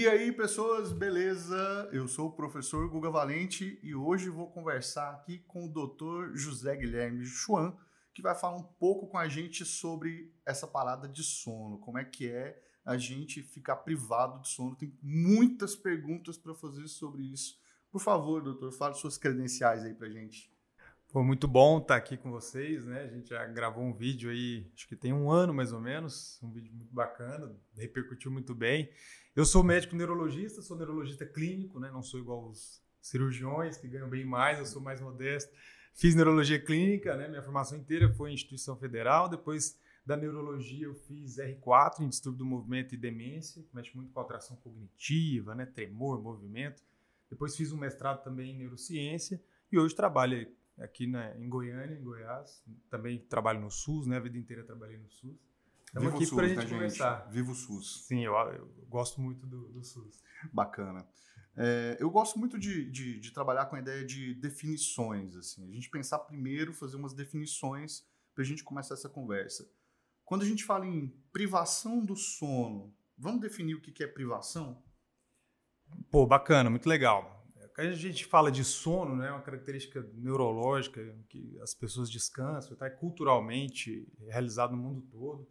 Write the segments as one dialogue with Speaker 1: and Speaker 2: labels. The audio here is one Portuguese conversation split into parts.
Speaker 1: E aí, pessoas, beleza? Eu sou o professor Guga Valente e hoje vou conversar aqui com o Dr. José Guilherme Chuan, que vai falar um pouco com a gente sobre essa parada de sono, como é que é a gente ficar privado de sono. Tem muitas perguntas para fazer sobre isso. Por favor, doutor, fale suas credenciais aí pra gente.
Speaker 2: Foi muito bom estar aqui com vocês, né? A gente já gravou um vídeo aí, acho que tem um ano mais ou menos, um vídeo muito bacana, repercutiu muito bem. Eu sou médico neurologista, sou neurologista clínico, né? Não sou igual os cirurgiões que ganham bem mais, eu sou mais modesto. Fiz neurologia clínica, né? Minha formação inteira foi em instituição federal. Depois da neurologia, eu fiz R4 em distúrbio do movimento e demência, que mexe muito com alteração cognitiva, né? Tremor, movimento. Depois fiz um mestrado também em neurociência e hoje trabalho aqui na, em Goiânia, em Goiás. Também trabalho no SUS, né? A vida inteira trabalhei no SUS.
Speaker 1: Estamos aqui para a gente né, conversar. Viva o SUS.
Speaker 2: Sim, eu, eu gosto muito do, do, SUS.
Speaker 1: Bacana. É, eu gosto muito de, de, de, trabalhar com a ideia de definições. Assim. A gente pensar primeiro, fazer umas definições para a gente começar essa conversa. Quando a gente fala em privação do sono, vamos definir o que é privação?
Speaker 2: Pô, bacana, muito legal. Quando a gente fala de sono, né, uma característica neurológica que as pessoas descansam, tá? é culturalmente realizado no mundo todo.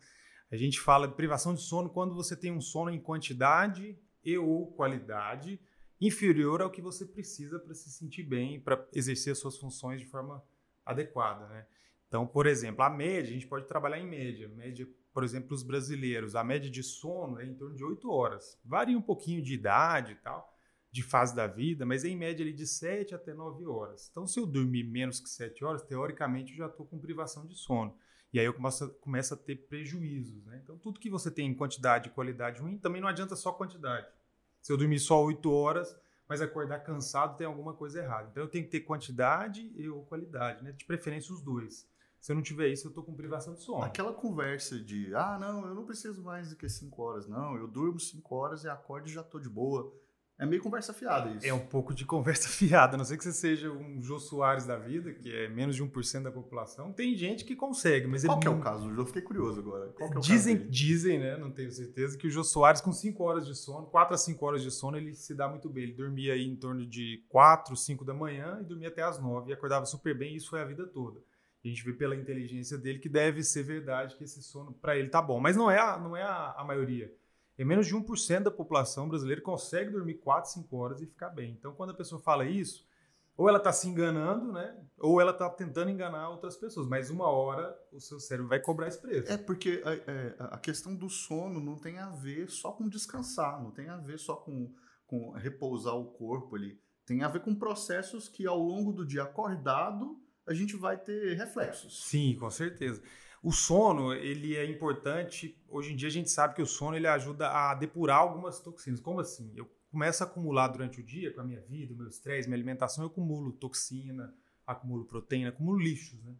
Speaker 2: A gente fala de privação de sono quando você tem um sono em quantidade e ou qualidade inferior ao que você precisa para se sentir bem, para exercer suas funções de forma adequada, né? Então, por exemplo, a média, a gente pode trabalhar em média. Média, por exemplo, os brasileiros, a média de sono é em torno de 8 horas. Varia um pouquinho de idade e tal, de fase da vida, mas é em média ali de 7 até 9 horas. Então, se eu dormir menos que 7 horas, teoricamente eu já estou com privação de sono. E aí eu começo, começo a ter prejuízos. Né? Então, tudo que você tem em quantidade e qualidade ruim, também não adianta só quantidade. Se eu dormir só 8 horas, mas acordar cansado, tem alguma coisa errada. Então, eu tenho que ter quantidade e ou qualidade, né? de preferência os dois. Se eu não tiver isso, eu estou com privação de sono.
Speaker 1: Aquela conversa de, ah, não, eu não preciso mais do que 5 horas. Não, eu durmo 5 horas e acordo e já estou de boa é meio conversa fiada isso.
Speaker 2: É um pouco de conversa fiada. A não sei que você seja um Jô Soares da vida, que é menos de 1% da população. Tem gente que consegue, mas...
Speaker 1: Qual é, que é o caso? Eu fiquei curioso agora. Qual que é o
Speaker 2: dizem,
Speaker 1: caso
Speaker 2: dizem, né? Não tenho certeza, que o Jô Soares, com 5 horas de sono, 4 a 5 horas de sono, ele se dá muito bem. Ele dormia aí em torno de 4, 5 da manhã e dormia até as 9 e acordava super bem. E isso foi a vida toda. a gente vê pela inteligência dele que deve ser verdade que esse sono para ele tá bom. Mas não é a, não é a, a maioria. E menos de 1% da população brasileira consegue dormir 4, 5 horas e ficar bem. Então, quando a pessoa fala isso, ou ela está se enganando, né? Ou ela está tentando enganar outras pessoas. Mas uma hora o seu cérebro vai cobrar esse preço.
Speaker 1: É porque a, é, a questão do sono não tem a ver só com descansar, não tem a ver só com, com repousar o corpo ali. Tem a ver com processos que ao longo do dia acordado a gente vai ter reflexos.
Speaker 2: Sim, com certeza. O sono, ele é importante. Hoje em dia a gente sabe que o sono ele ajuda a depurar algumas toxinas. Como assim? Eu começo a acumular durante o dia com a minha vida, meu estresse, minha alimentação, eu acumulo toxina, acumulo proteína, acumulo lixos, né?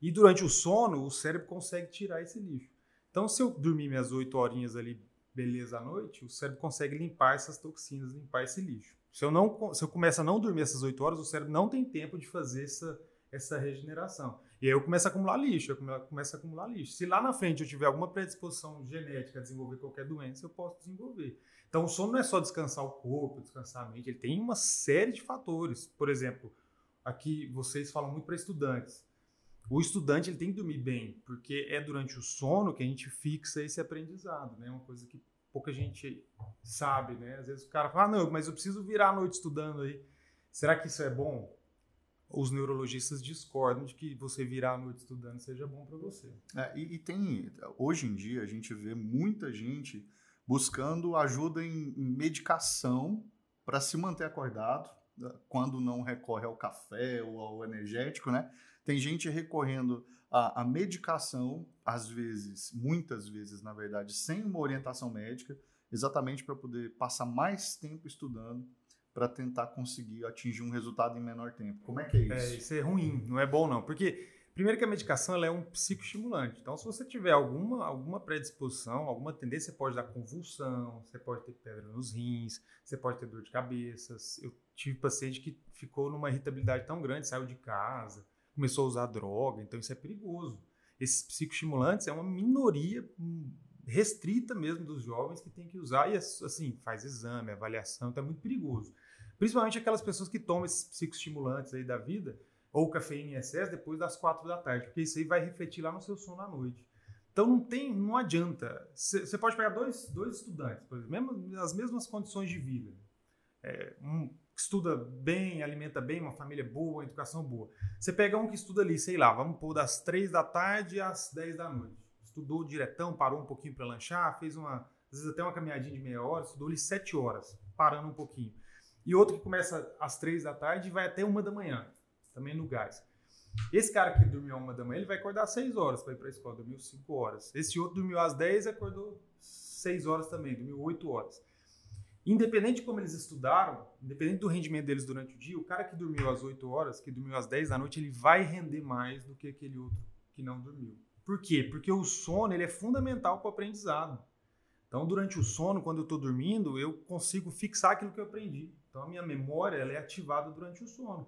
Speaker 2: E durante o sono, o cérebro consegue tirar esse lixo. Então, se eu dormir minhas oito horinhas ali, beleza, à noite, o cérebro consegue limpar essas toxinas, limpar esse lixo. Se eu, não, se eu começo a não dormir essas oito horas, o cérebro não tem tempo de fazer essa, essa regeneração. E aí eu começo a acumular lixo, eu começo a acumular lixo. Se lá na frente eu tiver alguma predisposição genética a desenvolver qualquer doença, eu posso desenvolver. Então o sono não é só descansar o corpo, descansar a mente, ele tem uma série de fatores. Por exemplo, aqui vocês falam muito para estudantes. O estudante ele tem que dormir bem, porque é durante o sono que a gente fixa esse aprendizado, né? Uma coisa que pouca gente sabe, né? Às vezes o cara fala, ah, não, mas eu preciso virar a noite estudando aí. Será que isso é bom? Os neurologistas discordam de que você virar a noite estudando seja bom para você.
Speaker 1: É, e, e, tem, hoje em dia, a gente vê muita gente buscando ajuda em, medicação para se manter acordado, né, quando não recorre ao café ou ao energético, né? Tem gente recorrendo à, à medicação, às vezes, muitas vezes, na verdade, sem uma orientação médica, exatamente para poder passar mais tempo estudando para tentar conseguir atingir um resultado em menor tempo. Como é que é isso?
Speaker 2: É, isso é ruim, não é bom não, porque primeiro que a medicação ela é um psicoestimulante. Então, se você tiver alguma, alguma predisposição, alguma tendência, você pode dar convulsão, você pode ter pedra nos rins, você pode ter dor de cabeça. Eu tive paciente que ficou numa irritabilidade tão grande, saiu de casa, começou a usar droga, então isso é perigoso. Esses psicoestimulantes é uma minoria restrita mesmo dos jovens que tem que usar e assim faz exame, avaliação, então é muito perigoso. Principalmente aquelas pessoas que tomam esses psicoestimulantes aí da vida ou cafeína em excesso depois das quatro da tarde, porque isso aí vai refletir lá no seu sono à noite. Então não tem, não adianta. Você pode pegar dois, dois estudantes, por exemplo, mesmo, as mesmas condições de vida. É, um estuda bem, alimenta bem, uma família boa, educação boa. Você pega um que estuda ali, sei lá, vamos pôr das três da tarde às dez da noite. Estudou diretão, parou um pouquinho para lanchar, fez uma, às vezes até uma caminhadinha de meia hora, estudou ali sete horas, parando um pouquinho. E outro que começa às três da tarde e vai até uma da manhã, também no gás. Esse cara que dormiu uma da manhã, ele vai acordar às 6 horas para ir para a escola, dormiu 5 horas. Esse outro dormiu às 10 e acordou 6 horas também, dormiu 8 horas. Independente de como eles estudaram, independente do rendimento deles durante o dia, o cara que dormiu às 8 horas, que dormiu às 10 da noite, ele vai render mais do que aquele outro que não dormiu. Por quê? Porque o sono ele é fundamental para o aprendizado. Então, durante o sono, quando eu estou dormindo, eu consigo fixar aquilo que eu aprendi. Então, a minha memória ela é ativada durante o sono.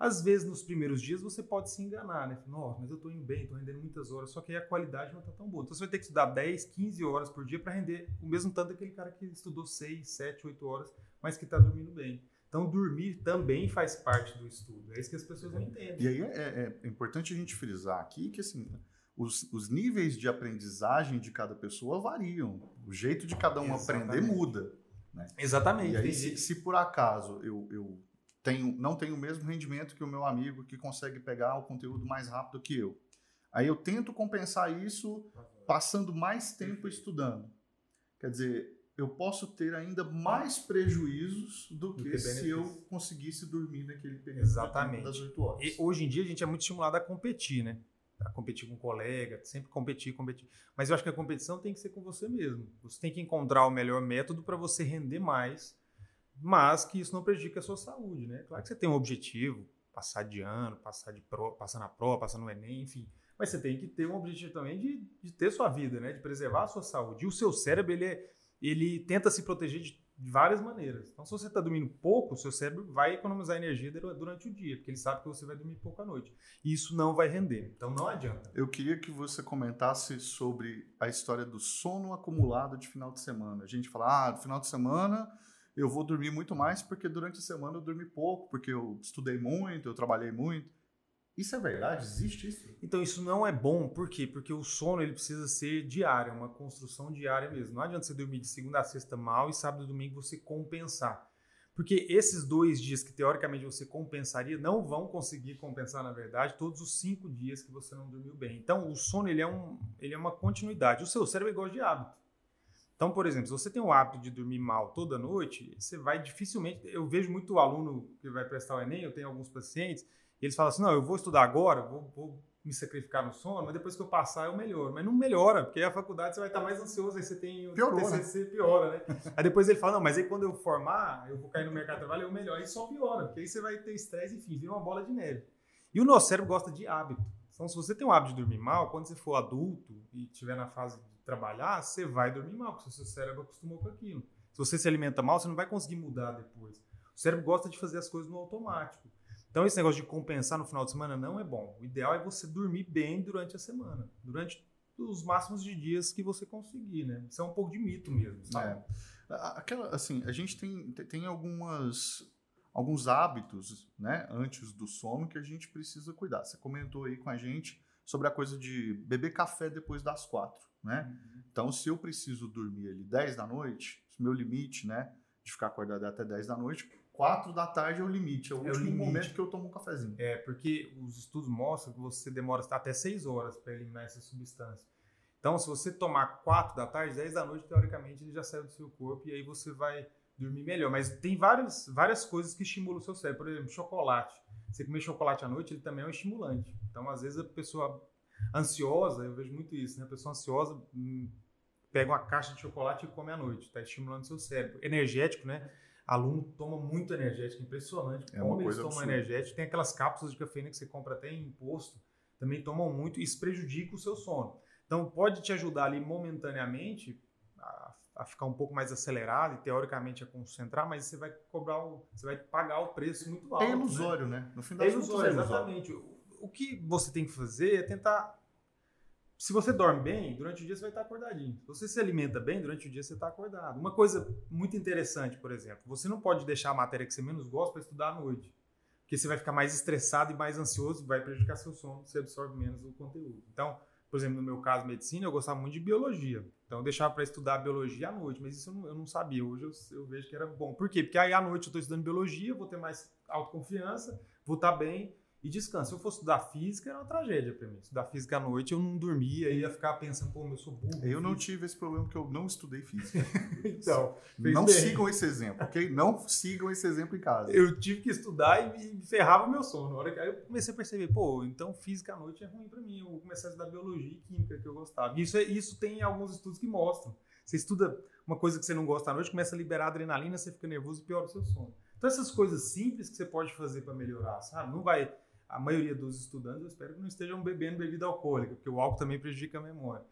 Speaker 2: Às vezes, nos primeiros dias, você pode se enganar, né? Nossa, mas eu estou indo bem, estou rendendo muitas horas, só que aí a qualidade não está tão boa. Então, você vai ter que estudar 10, 15 horas por dia para render o mesmo tanto daquele cara que estudou 6, 7, 8 horas, mas que está dormindo bem. Então, dormir também faz parte do estudo. É isso que as pessoas não entendem.
Speaker 1: E aí é, é importante a gente frisar aqui que, assim, os, os, níveis de aprendizagem de cada pessoa variam. O jeito de cada um Exatamente. aprender muda. Né?
Speaker 2: Exatamente.
Speaker 1: E aí, se, se, por acaso eu, eu tenho, não tenho o mesmo rendimento que o meu amigo que consegue pegar o conteúdo mais rápido que eu. Aí eu tento compensar isso passando mais tempo estudando. Quer dizer, eu posso ter ainda mais prejuízos do que, se eu conseguisse dormir naquele período
Speaker 2: Exatamente.
Speaker 1: das 8 horas.
Speaker 2: E hoje em dia a gente é muito estimulado a competir, né? A competir com um colega, sempre competir, competir. Mas eu acho que a competição tem que ser com você mesmo. Você tem que encontrar o melhor método para você render mais mas que isso não prejudique a sua saúde, né? Claro que você tem um objetivo, passar de ano, passar, de pro, passar na prova, passar no Enem, enfim. Mas você tem que ter um objetivo também de, de ter sua vida, né? De preservar a sua saúde. E o seu cérebro, ele, é, ele tenta se proteger de, de várias maneiras. Então, se você está dormindo pouco, seu cérebro vai economizar energia durante o dia, porque ele sabe que você vai dormir pouco à noite. E isso não vai render. Então, não adianta.
Speaker 1: Eu queria que você comentasse sobre a história do sono acumulado de final de semana. A gente fala, ah, no final de semana eu vou dormir muito mais porque durante a semana eu dormi pouco, porque eu estudei muito, eu trabalhei muito. Isso é verdade? Existe isso?
Speaker 2: Então isso não é bom, por quê? Porque o sono ele precisa ser diário, é uma construção diária mesmo. Não adianta você dormir de segunda a sexta mal e sábado e domingo você compensar. Porque esses dois dias que teoricamente você compensaria não vão conseguir compensar, na verdade, todos os cinco dias que você não dormiu bem. Então, o sono ele é, um, ele é uma continuidade. O seu cérebro é igual de hábito. Então, por exemplo, se você tem o hábito de dormir mal toda noite, você vai dificilmente. Eu vejo muito aluno que vai prestar o Enem, eu tenho alguns pacientes, eles falam assim: não, eu vou estudar agora, vou, vou me sacrificar no sono, mas depois que eu passar eu melhoro. Mas não melhora, porque a faculdade você vai estar mais ansioso, aí você tem o
Speaker 1: Piorou,
Speaker 2: TCC, né? piora, né? aí depois ele fala: não, mas aí quando eu formar, eu vou cair no mercado de trabalho, eu melhor. Aí só piora, porque aí você vai ter estresse, enfim, vira uma bola de neve. E o nosso cérebro gosta de hábito. Então, se você tem o hábito de dormir mal, quando você for adulto e estiver na fase trabalhar, você vai dormir mal, porque o seu cérebro acostumou com aquilo. Se você se alimenta mal, você não vai conseguir mudar depois. O cérebro gosta de fazer as coisas no automático. Então, esse negócio de compensar no final de semana não é bom. O ideal é você dormir bem durante a semana, durante os máximos de dias que você conseguir, né? Isso é um pouco de mito mesmo, sabe? É.
Speaker 1: Aquela, assim, a gente tem, tem algumas, alguns hábitos, né, antes do sono que a gente precisa cuidar. Você comentou aí com a gente sobre a coisa de beber café depois das quatro né? Uhum. Então, se eu preciso dormir ali 10 da noite, meu limite, né, de ficar acordado até 10 da noite, 4 da tarde é o limite, é o é último o momento que eu tomo um cafezinho.
Speaker 2: É, porque os estudos mostram que você demora até 6 horas para eliminar essa substância. Então, se você tomar 4 da tarde, 10 da noite, teoricamente, ele já saiu do seu corpo e aí você vai dormir melhor. Mas tem várias, várias coisas que estimulam o seu cérebro. Por exemplo, chocolate. Você comer chocolate à noite, ele também é um estimulante. Então, às vezes, a pessoa ansiosa, eu vejo muito isso, né? A pessoa ansiosa hum, pega uma caixa de chocolate e come à noite, está estimulando seu cérebro. Energético, né? Aluno toma muito energético, impressionante.
Speaker 1: É Como eles tomam
Speaker 2: absurda. energético, tem aquelas cápsulas de cafeína que você compra até em imposto, também tomam muito e isso prejudica o seu sono. Então pode te ajudar ali momentaneamente a, a ficar um pouco mais acelerado e teoricamente a concentrar, mas você vai cobrar o, você vai pagar o preço muito alto.
Speaker 1: É ilusório, né? né?
Speaker 2: No final é ilusório, é ilusório, exatamente. O que você tem que fazer é tentar se você dorme bem, durante o dia você vai estar acordadinho. Se você se alimenta bem, durante o dia você está acordado. Uma coisa muito interessante, por exemplo, você não pode deixar a matéria que você menos gosta para estudar à noite. Porque você vai ficar mais estressado e mais ansioso, vai prejudicar seu sono, você absorve menos o conteúdo. Então, por exemplo, no meu caso, medicina, eu gostava muito de biologia. Então, eu deixava para estudar biologia à noite, mas isso eu não, eu não sabia. Hoje eu, eu, vejo que era bom. Por quê? Porque aí à noite eu estou estudando biologia, vou ter mais autoconfiança, vou estar bem e descanso. Se eu fosse estudar física, era uma tragédia para mim. Estudar física à noite, eu não dormia, ia ficar pensando, pô, eu sou burro.
Speaker 1: Eu não tive esse problema porque eu não estudei física.
Speaker 2: então,
Speaker 1: não bem. sigam esse exemplo, ok? Não sigam esse exemplo em casa.
Speaker 2: Eu tive que estudar e me ferrava o meu sono. Na hora que aí eu comecei a perceber, pô, então física à noite é ruim para mim. Eu vou começar a estudar biologia e química que eu gostava. Isso, é, isso tem alguns estudos que mostram. Você estuda uma coisa que você não gosta à noite, começa a liberar adrenalina, você fica nervoso e piora o seu sono. Então essas coisas simples que você pode fazer para melhorar, sabe? Não vai a maioria dos estudantes, eu espero que não estejam bebendo bebida alcoólica, porque o álcool também prejudica a memória.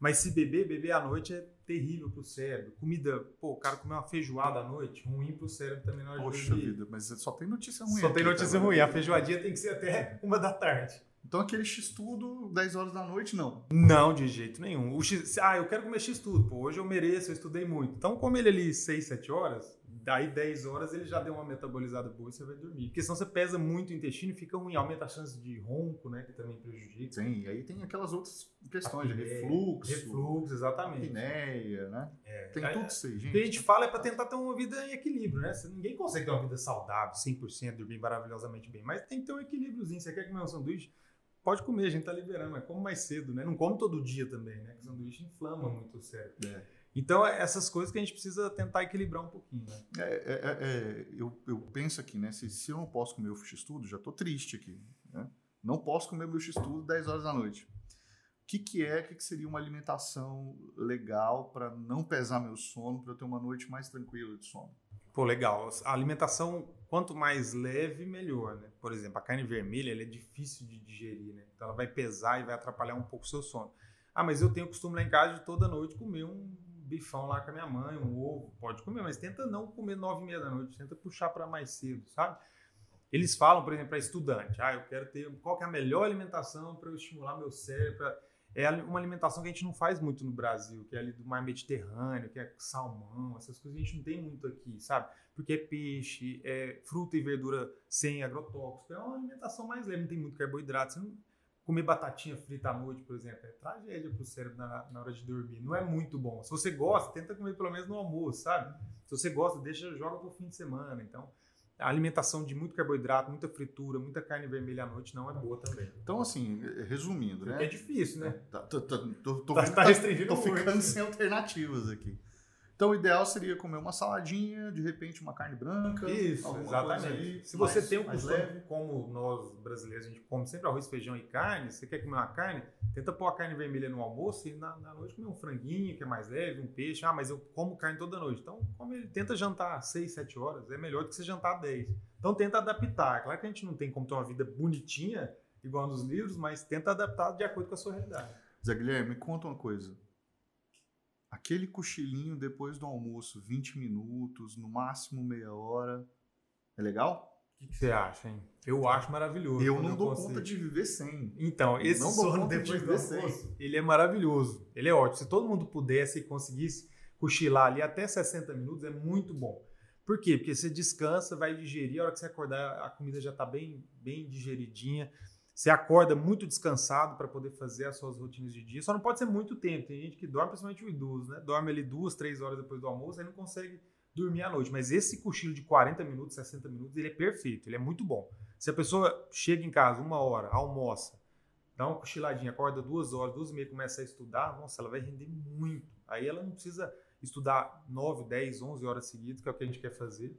Speaker 2: Mas se beber, beber à noite é terrível para o cérebro. Comida, pô, o cara comer uma feijoada à noite, ruim para o cérebro também na hora
Speaker 1: Poxa vida, mas só tem notícia ruim.
Speaker 2: Só tem notícia ruim. A feijoadinha tem que ser até uma da tarde.
Speaker 1: Então aquele X-tudo, 10 horas da noite, não?
Speaker 2: Não, de jeito nenhum. O X, ah, eu quero comer X-tudo, pô, hoje eu mereço, eu estudei muito. Então come ele ali 6, 7 horas, daí 10 horas ele já deu uma metabolizada boa e você vai dormir. Porque senão você pesa muito o intestino e fica ruim, aumenta a chance de ronco, né, que também prejudica.
Speaker 1: Sim, e aí tem aquelas outras questões de refluxo.
Speaker 2: Refluxo, exatamente.
Speaker 1: Apneia, né? É, tem é, tudo isso aí, gente.
Speaker 2: O que a gente fala é para tentar ter uma vida em equilíbrio, né? Ninguém consegue ter uma vida saudável, 100%, dormir maravilhosamente bem, mas tem que ter um equilíbriozinho. Você quer comer um sanduíche? pode comer, a gente tá liberando, mas come mais cedo, né? Não come todo dia também, né? Porque o sanduíche inflama muito o cérebro. É. Então, é essas coisas que a gente precisa tentar equilibrar um pouquinho, né?
Speaker 1: É, é, é, é eu, eu penso aqui, né? Se, se eu não posso comer o x-tudo, já tô triste aqui, né? Não posso comer meu x-tudo 10 horas da noite. O que, que é, o que, que seria uma alimentação legal para não pesar meu sono, para eu ter uma noite mais tranquila de sono?
Speaker 2: Pô, legal. A alimentação, quanto mais leve, melhor, né? Por exemplo, a carne vermelha ela é difícil de digerir, né? Então ela vai pesar e vai atrapalhar um pouco o seu sono. Ah, mas eu tenho o costume lá em casa de toda noite comer um bifão lá com a minha mãe, um ovo. Pode comer, mas tenta não comer nove e meia da noite. Tenta puxar para mais cedo, sabe? Eles falam, por exemplo, para estudante, ah, eu quero ter qual que é a melhor alimentação para eu estimular meu cérebro, é uma alimentação que a gente não faz muito no Brasil, que é ali do mar Mediterrâneo, que é salmão, essas coisas a gente não tem muito aqui, sabe? Porque é peixe, é fruta e verdura sem agrotóxico, é uma alimentação mais leve, não tem muito carboidrato. Você não comer batatinha frita à noite, por exemplo, é tragédia para o cérebro na, na, hora de dormir. Não é muito bom. Se você gosta, tenta comer pelo menos no almoço, sabe? Se você gosta, deixa, joga para o fim de semana. Então, a alimentação de muito carboidrato, muita fritura, muita carne vermelha à noite não é boa também.
Speaker 1: Então, assim, resumindo, né?
Speaker 2: É difícil, né?
Speaker 1: Tá, tô, tô, tô, tô, tá, tá tô ficando sem alternativas aqui. Então, o ideal seria comer uma saladinha, de repente uma carne branca.
Speaker 2: Isso, exatamente. Ali, Se você mais, tem o costume, como nós brasileiros, a gente come sempre arroz, feijão e carne, você quer comer uma carne, tenta pôr a carne vermelha no almoço e na, na noite comer um franguinho, que é mais leve, um peixe. Ah, mas eu como carne toda noite. Então, come, tenta jantar 6, 7 horas, é melhor do que você jantar 10. Então, tenta adaptar. Claro que a gente não tem como ter uma vida bonitinha, igual nos livros, mas tenta adaptar de acordo com a sua realidade.
Speaker 1: Zé Guilherme, me conta uma coisa aquele cochilinho depois do almoço, 20 minutos, no máximo meia hora, é legal?
Speaker 2: O que, você acha, hein? Eu acho maravilhoso.
Speaker 1: Eu não dou consigo. conta de viver sem.
Speaker 2: Então, esse não sono depois de do almoço, ele é maravilhoso. Ele é ótimo. Se todo mundo pudesse e conseguisse cochilar ali até 60 minutos, é muito bom. Por quê? Porque você descansa, vai digerir, a hora que você acordar, a comida já está bem, bem digeridinha. Você acorda muito descansado para poder fazer as suas rotinas de dia. Só não pode ser muito tempo. Tem gente que dorme, principalmente o idoso, né? Dorme ali duas, três horas depois do almoço, aí não consegue dormir à noite. Mas esse cochilo de 40 minutos, 60 minutos, ele é perfeito, ele é muito bom. Se a pessoa chega em casa uma hora, almoça, dá uma cochiladinha, acorda duas horas, duas e meia, começa a estudar, nossa, ela vai render muito. Aí ela não precisa estudar 9, 10, 11 horas seguidas, que é o que a gente quer fazer,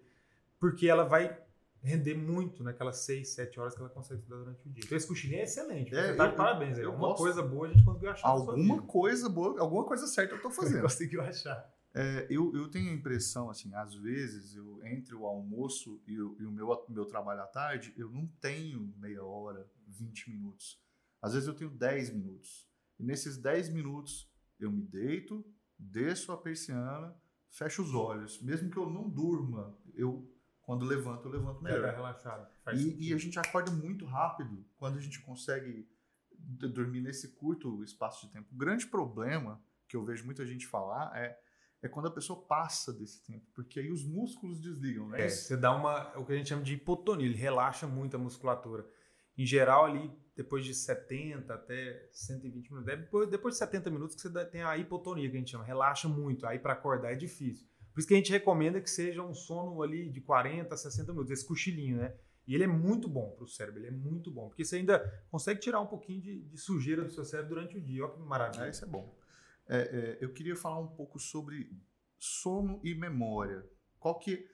Speaker 2: porque ela vai render muito naquelas 6, 7 horas que ela consegue estudar durante o dia. Então esse cochilinho é excelente. É, tá de parabéns. Eu alguma coisa boa a gente conseguiu achar.
Speaker 1: Alguma coisa boa, alguma coisa certa eu tô fazendo.
Speaker 2: conseguiu achar.
Speaker 1: É, eu, eu tenho a impressão, assim, às vezes, eu, entre o almoço e o, e o meu, meu trabalho à tarde, eu não tenho meia hora, 20 minutos. Às vezes eu tenho 10 minutos. E nesses 10 minutos eu me deito, desço a persiana, fecho os olhos. Mesmo que eu não durma, eu quando levanto, eu levanto melhor.
Speaker 2: É, relaxado.
Speaker 1: E, e, a gente acorda muito rápido quando a gente consegue dormir nesse curto espaço de tempo. O grande problema que eu vejo muita gente falar é é quando a pessoa passa desse tempo, porque aí os músculos desligam, né?
Speaker 2: É, você dá uma, o que a gente chama de hipotonia, ele relaxa muito a musculatura. Em geral, ali, depois de 70 até 120 minutos, depois, depois de 70 minutos que você tem a hipotonia, que a gente chama, relaxa muito, aí para acordar é difícil. Por isso que a gente recomenda que seja um sono ali de 40 a 60 minutos, esse cochilinho, né? E ele é muito bom para o cérebro, ele é muito bom, porque você ainda consegue tirar um pouquinho de, de sujeira do seu cérebro durante o dia. Olha que maravilha.
Speaker 1: É, isso é bom. É, é, eu queria falar um pouco sobre sono e memória. Qual que,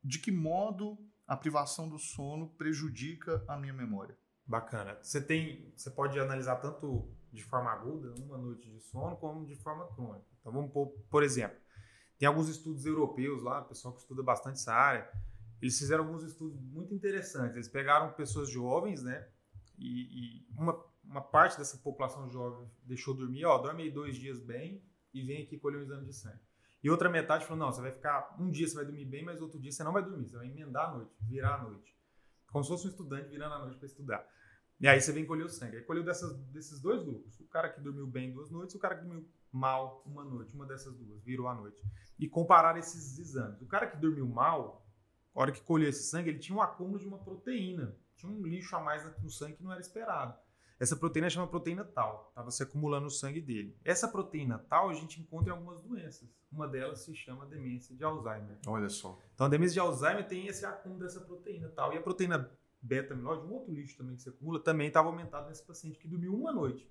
Speaker 1: de que modo a privação do sono prejudica a minha memória?
Speaker 2: Bacana. Você tem, você pode analisar tanto de forma aguda, uma noite de sono, como de forma crônica. Então vamos por, por exemplo, tem alguns estudos europeus lá, pessoal que estuda bastante essa área, eles fizeram alguns estudos muito interessantes. Eles pegaram pessoas jovens, né? E, e uma, uma parte dessa população jovem deixou dormir, ó, dorme aí dois dias bem e vem aqui colher um exame de sangue. E outra metade falou, não, você vai ficar, um dia você vai dormir bem, mas outro dia você não vai dormir, você vai emendar a noite, virar a noite. Como se fosse um estudante virando a noite para estudar. E aí você vem colher o sangue. Aí colheu dessas, desses dois grupos. O cara que dormiu bem duas noites o cara que dormiu mal uma noite. Uma dessas duas, virou a noite. E comparar esses exames. O cara que dormiu mal, a hora que colheu esse sangue, ele tinha um acúmulo de uma proteína. Tinha um lixo a mais no sangue que não era esperado. Essa proteína chama proteína tal, estava se acumulando no sangue dele. Essa proteína tal a gente encontra em algumas doenças. Uma delas se chama demência de Alzheimer.
Speaker 1: Olha só.
Speaker 2: Então a demência de Alzheimer tem esse acúmulo dessa proteína tal. E a proteína beta-amiloide, um outro lixo também que se acumula, também estava aumentado nesse paciente que dormiu uma noite.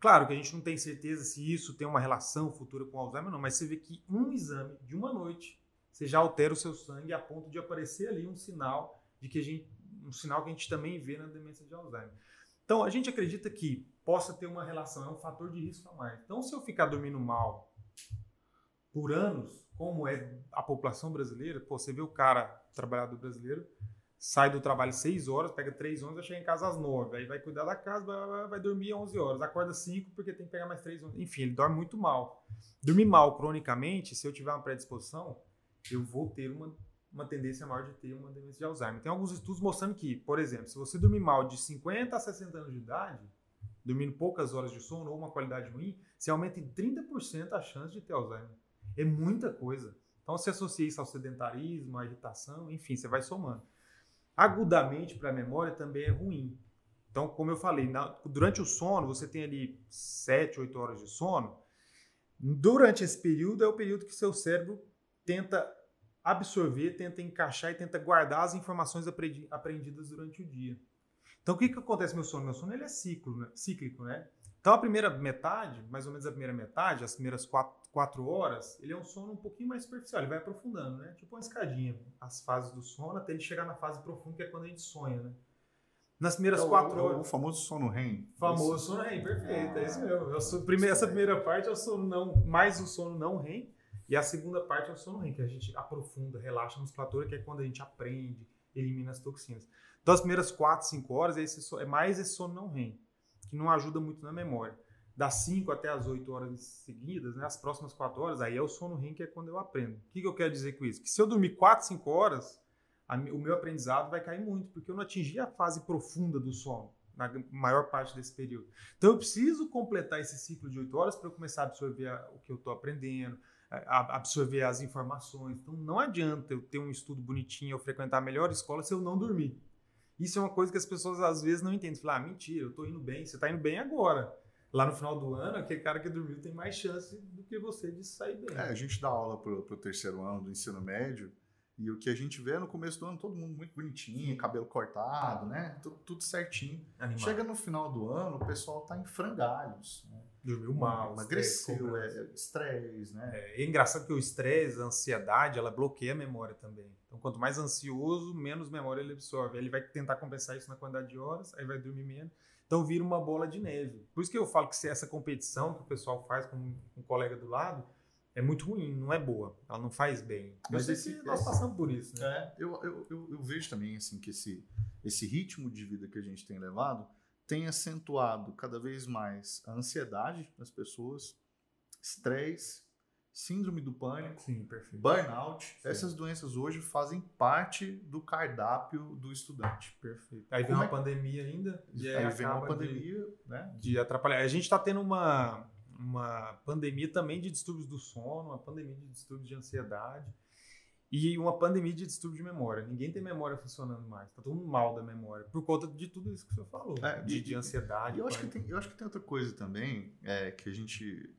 Speaker 2: Claro que a gente não tem certeza se isso tem uma relação futura com Alzheimer, não, mas você vê que um exame de uma noite você já altera o seu sangue a ponto de aparecer ali um sinal de que a gente, um sinal que a gente também vê na demência de Alzheimer. Então, a gente acredita que possa ter uma relação, é um fator de risco a mais. Então, se eu ficar dormindo mal por anos, como é a população brasileira, pô, você vê o cara, trabalhador brasileiro, sai do trabalho 6 horas, pega 3 horas, vai chegar em casa às 9, aí vai cuidar da casa, vai, vai dormir 11 horas, acorda 5 porque tem que pegar mais 3 horas. Enfim, ele dorme muito mal. Dormir mal cronicamente, se eu tiver uma predisposição, eu vou ter uma uma tendência maior de ter uma demência de Alzheimer. Tem alguns estudos mostrando que, por exemplo, se você dormir mal de 50 a 60 anos de idade, dormindo poucas horas de sono ou uma qualidade ruim, você aumenta em 30% a chance de ter Alzheimer. É muita coisa. Então, se associa isso ao sedentarismo, à irritação, enfim, você vai somando. Agudamente, para a memória, também é ruim. Então, como eu falei, na, durante o sono, você tem ali 7, 8 horas de sono. Durante esse período, é o período que seu cérebro tenta absorver, tenta encaixar e tenta guardar as informações aprendidas durante o dia. Então, o que, que acontece no meu sono? Meu sono ele é ciclo, né? cíclico, né? Então, a primeira metade, mais ou menos a primeira metade, as primeiras quatro, quatro horas, ele é um sono um pouquinho mais superficial, ele vai aprofundando, né? Tipo uma escadinha, as fases do sono, até ele chegar na fase profunda, que é quando a gente sonha, né? Nas primeiras é o, quatro
Speaker 1: é
Speaker 2: horas.
Speaker 1: O famoso sono REM.
Speaker 2: Famoso sono REM, perfeito, é isso mesmo. Eu primeira, essa primeira parte é o sono não, mais o sono não REM. E a segunda parte é o sono REM, que a gente aprofunda, relaxa a musculatura, que é quando a gente aprende, elimina as toxinas. Então, as primeiras 4, 5 horas é, esse, é mais esse sono não REM, que não ajuda muito na memória. Das 5 até as 8 horas seguidas, né, as próximas 4 horas, aí é o sono REM, que é quando eu aprendo. O que, que eu quero dizer com isso? Que se eu dormir 4, 5 horas, a, o meu aprendizado vai cair muito, porque eu não atingi a fase profunda do sono na maior parte desse período. Então eu preciso completar esse ciclo de 8 horas para eu começar a absorver a, o que eu estou aprendendo, absorver as informações. Então não adianta eu ter um estudo bonitinho, eu frequentar a melhor escola se eu não dormir. Isso é uma coisa que as pessoas às vezes não entendem. Falar, ah, mentira, eu estou indo bem, você está indo bem agora. Lá no final do ano, aquele cara que dormiu tem mais chance do que você de sair bem.
Speaker 1: É, a gente dá aula para o terceiro ano do ensino médio e o que a gente vê é no começo do ano, todo mundo muito bonitinho, cabelo cortado, né? Tudo, tudo certinho. Animado. Chega no final do ano, o pessoal tá em frangalhos. Né?
Speaker 2: Dormiu mal,
Speaker 1: emagreceu, é, estresse, né?
Speaker 2: É, é engraçado que o estresse, a ansiedade, ela bloqueia a memória também. Então, quanto mais ansioso, menos memória ele absorve. Ele vai tentar compensar isso na quantidade de horas, aí vai dormir menos. Então, vira uma bola de neve. Por isso que eu falo que se essa competição que o pessoal faz com um colega do lado, é muito ruim, não é boa. Ela não faz bem.
Speaker 1: Mas esse, nós passamos por isso, né? É, eu, eu, eu, eu, vejo também assim que esse, esse ritmo de vida que a gente tem levado tem acentuado cada vez mais a ansiedade das pessoas, estresse, síndrome do pânico,
Speaker 2: Sim, perfeito.
Speaker 1: burnout.
Speaker 2: Sim.
Speaker 1: Essas doenças hoje fazem parte do cardápio do estudante.
Speaker 2: Perfeito. Aí vem
Speaker 1: Como
Speaker 2: uma
Speaker 1: é-
Speaker 2: pandemia ainda. E aí,
Speaker 1: Aí vem uma
Speaker 2: acaba de-
Speaker 1: pandemia, né?
Speaker 2: de atrapalhar. A gente está tendo uma, uma pandemia também de distúrbios do sono, uma pandemia de distúrbios de ansiedade e uma pandemia de distúrbio de memória. Ninguém tem memória funcionando mais. Tá todo mundo mal da memória por conta de tudo isso que o senhor falou,
Speaker 1: É,
Speaker 2: de, de ansiedade.
Speaker 1: Eu acho, que tem, eu acho que tem outra coisa também é, que a gente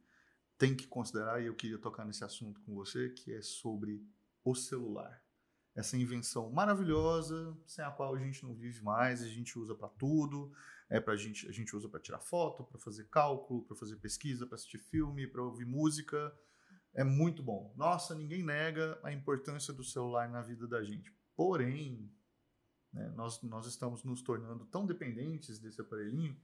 Speaker 1: tem que considerar, e eu queria tocar nesse assunto com você, que é sobre o celular. Essa invenção maravilhosa, sem a qual a gente não vive mais, a gente usa para tudo. É pra gente, a gente usa para tirar foto, para fazer cálculo, para fazer pesquisa, para assistir filme, para ouvir música. É muito bom. Nossa, ninguém nega a importância do celular na vida da gente. Porém, né, nós, nós estamos nos tornando tão dependentes desse aparelhinho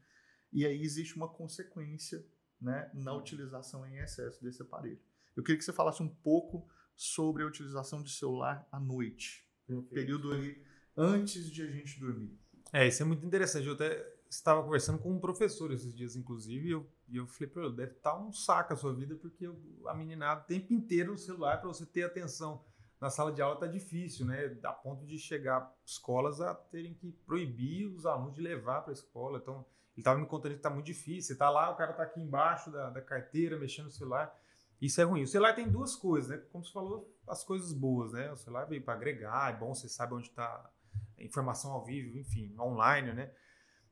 Speaker 1: e aí existe uma consequência né, na utilização em excesso desse aparelho. Eu queria que você falasse um pouco sobre a utilização de celular à noite, no período ali antes de a gente dormir.
Speaker 2: É, isso é muito interessante. Eu até estava conversando com um professor esses dias, inclusive, e eu, e eu falei para ele, deve estar um saco a sua vida, porque a meninada o tempo inteiro no celular para você ter atenção na sala de aula tá difícil, né? A ponto de chegar escolas a terem que proibir os alunos de levar para a escola. Então, ele estava me contando que tá muito difícil. Você tá lá, o cara tá aqui embaixo da, da carteira, mexendo no celular. Isso é ruim. O celular tem duas coisas, né? Como você falou, as coisas boas, né? O celular veio para agregar, é bom, você sabe onde está informação ao vivo, enfim, online, né?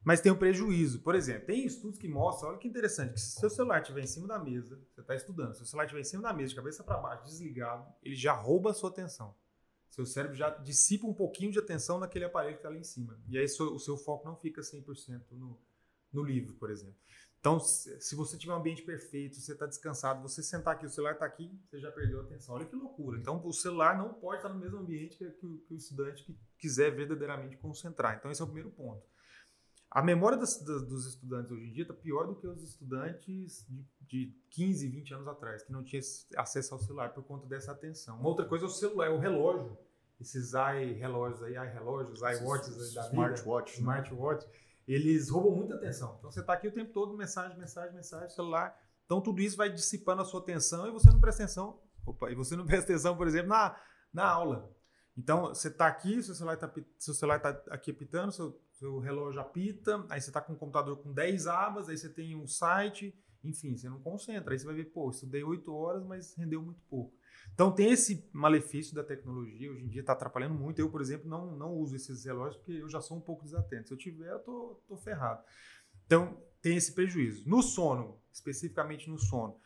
Speaker 2: Mas tem um prejuízo. Por exemplo, tem estudos que mostram, olha que interessante, que se seu celular estiver em cima da mesa, você está estudando, se seu celular estiver em cima da mesa, de cabeça para baixo, desligado, ele já rouba a sua atenção. Seu cérebro já dissipa um pouquinho de atenção naquele aparelho que está ali em cima. E aí o seu foco não fica 100% no, no livro, por exemplo. Então, se você tiver um ambiente perfeito, você está descansado, você sentar aqui, o celular está aqui, você já perdeu a atenção. Olha que loucura. Então, o celular não pode estar no mesmo ambiente que, que, que o estudante que quiser verdadeiramente concentrar. Então, esse é o primeiro ponto. A memória das, das, dos estudantes hoje em dia está pior do que os estudantes de, de 15, 20 anos atrás, que não tinham acesso ao celular por conta dessa atenção. Uma outra coisa é o celular, é o relógio. Esses i-relógios aí, i-relógios, i-watches da
Speaker 1: Smartwatch.
Speaker 2: vida, smartwatch, eles roubam muita atenção. Então você está aqui o tempo todo, mensagem, mensagem, mensagem, celular. Então tudo isso vai dissipando a sua atenção e você não presta atenção. Opa, e você não presta atenção, por exemplo, na, na aula. Então você está aqui, seu celular está celular tá aqui apitando, seu, seu relógio apita, aí você está com um computador com 10 abas, aí você tem um site, enfim, você não concentra. Aí você vai ver, pô, estudei 8 horas, mas rendeu muito pouco. Então tem esse malefício da tecnologia, hoje em dia está atrapalhando muito. Eu, por exemplo, não, não uso esses relógios porque eu já sou um pouco desatento. Se eu tiver, eu tô, tô ferrado. Então tem esse prejuízo. No sono, especificamente no sono,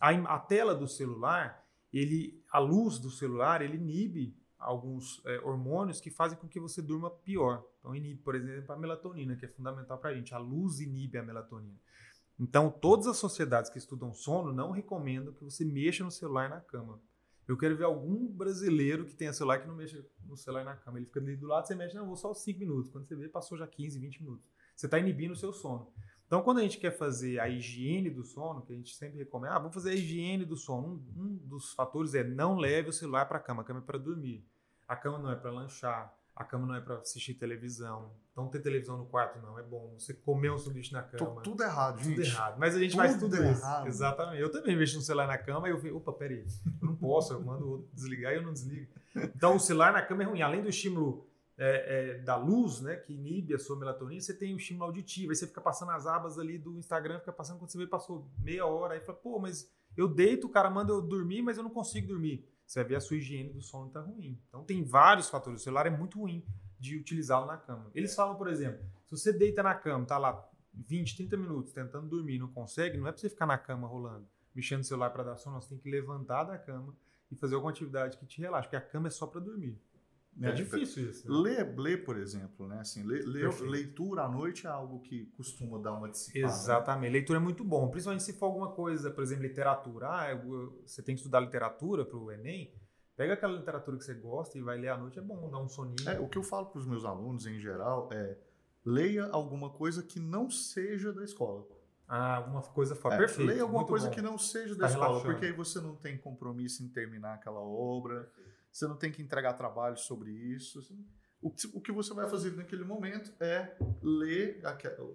Speaker 2: a, a tela do celular, ele, a luz do celular, ele inibe alguns é, hormônios que fazem com que você durma pior. Então inibe, por exemplo, a melatonina, que é fundamental para a gente. A luz inibe a melatonina. Então, todas as sociedades que estudam sono não recomendam que você mexa no celular na cama. Eu quero ver algum brasileiro que tenha celular que não mexa no celular na cama. Ele fica ali do lado, você mexe, não, vou só 5 minutos. Quando você vê, passou já 15, 20 minutos. Você está inibindo o seu sono. Então, quando a gente quer fazer a higiene do sono, que a gente sempre recomenda, ah, vamos fazer a higiene do sono. Um, um dos fatores é não leve o celular para a cama. A cama é para dormir. A cama não é para lanchar. A cama não é para assistir televisão. Então, ter televisão no quarto não é bom. Você comer um sanduíche na cama.
Speaker 1: Tô tudo errado, gente.
Speaker 2: Tudo errado. Mas a gente
Speaker 1: Tudo
Speaker 2: faz tudo
Speaker 1: errado.
Speaker 2: isso. Exatamente. Eu também mexo no celular na cama e eu falei, opa, peraí, eu não posso, eu mando o outro desligar e eu não desligo. Então o celular na cama é ruim. Além do estímulo é, é, da luz, né, que inibe a sua melatonina, você tem o estímulo auditivo. Aí você fica passando as abas ali do Instagram, fica passando quando você vê, passou meia hora. Aí fala, pô, mas eu deito, o cara manda eu dormir, mas eu não consigo dormir. Você vai ver a sua higiene do sono tá ruim. Então tem vários fatores. O celular é muito ruim de utilizá-lo na cama. Eles falam, por exemplo, se você deita na cama, tá lá 20, 30 minutos tentando dormir, não consegue, não é para você ficar na cama rolando, mexendo no celular para dar sono, você tem que levantar da cama e fazer alguma atividade que te relaxe, porque a cama é só para dormir. É, é difícil isso. Né?
Speaker 1: Ler, ler, por exemplo, né? Assim, ler, ler, leitura à noite é algo que costuma dar uma dissipada.
Speaker 2: Exatamente. Né? Leitura é muito bom, principalmente se for alguma coisa, por exemplo, literatura. Ah, eu, você tem que estudar literatura para o Enem. Pega aquela literatura que você gosta e vai ler à noite, é bom, dá um soninho.
Speaker 1: É, o que eu falo para os meus alunos em geral é leia alguma coisa que não seja da escola.
Speaker 2: Ah, alguma coisa fora.
Speaker 1: É,
Speaker 2: Perfeito.
Speaker 1: Leia alguma coisa
Speaker 2: bom.
Speaker 1: que não seja da
Speaker 2: Tá
Speaker 1: escola,
Speaker 2: relaxando.
Speaker 1: porque aí você não tem compromisso em terminar aquela obra, você não tem que entregar trabalho sobre isso. O que, o que você vai fazer naquele momento é ler.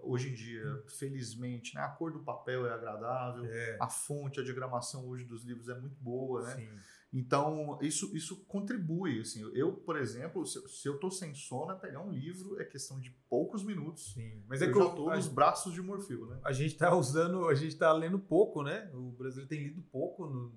Speaker 1: Hoje em dia, felizmente, né, a cor do papel é agradável,
Speaker 2: É.
Speaker 1: a fonte, a diagramação hoje dos livros é muito boa, né?
Speaker 2: Sim.
Speaker 1: Então, isso, isso contribui. Assim. Eu, por exemplo, se, se eu tô sem sono, é pegar um livro, é questão de poucos minutos.
Speaker 2: Sim. Mas é que eu- a,
Speaker 1: nos braços de Morfeu, né?
Speaker 2: a gente tá usando, a gente tá lendo pouco, né? O brasileiro tem lido pouco, no-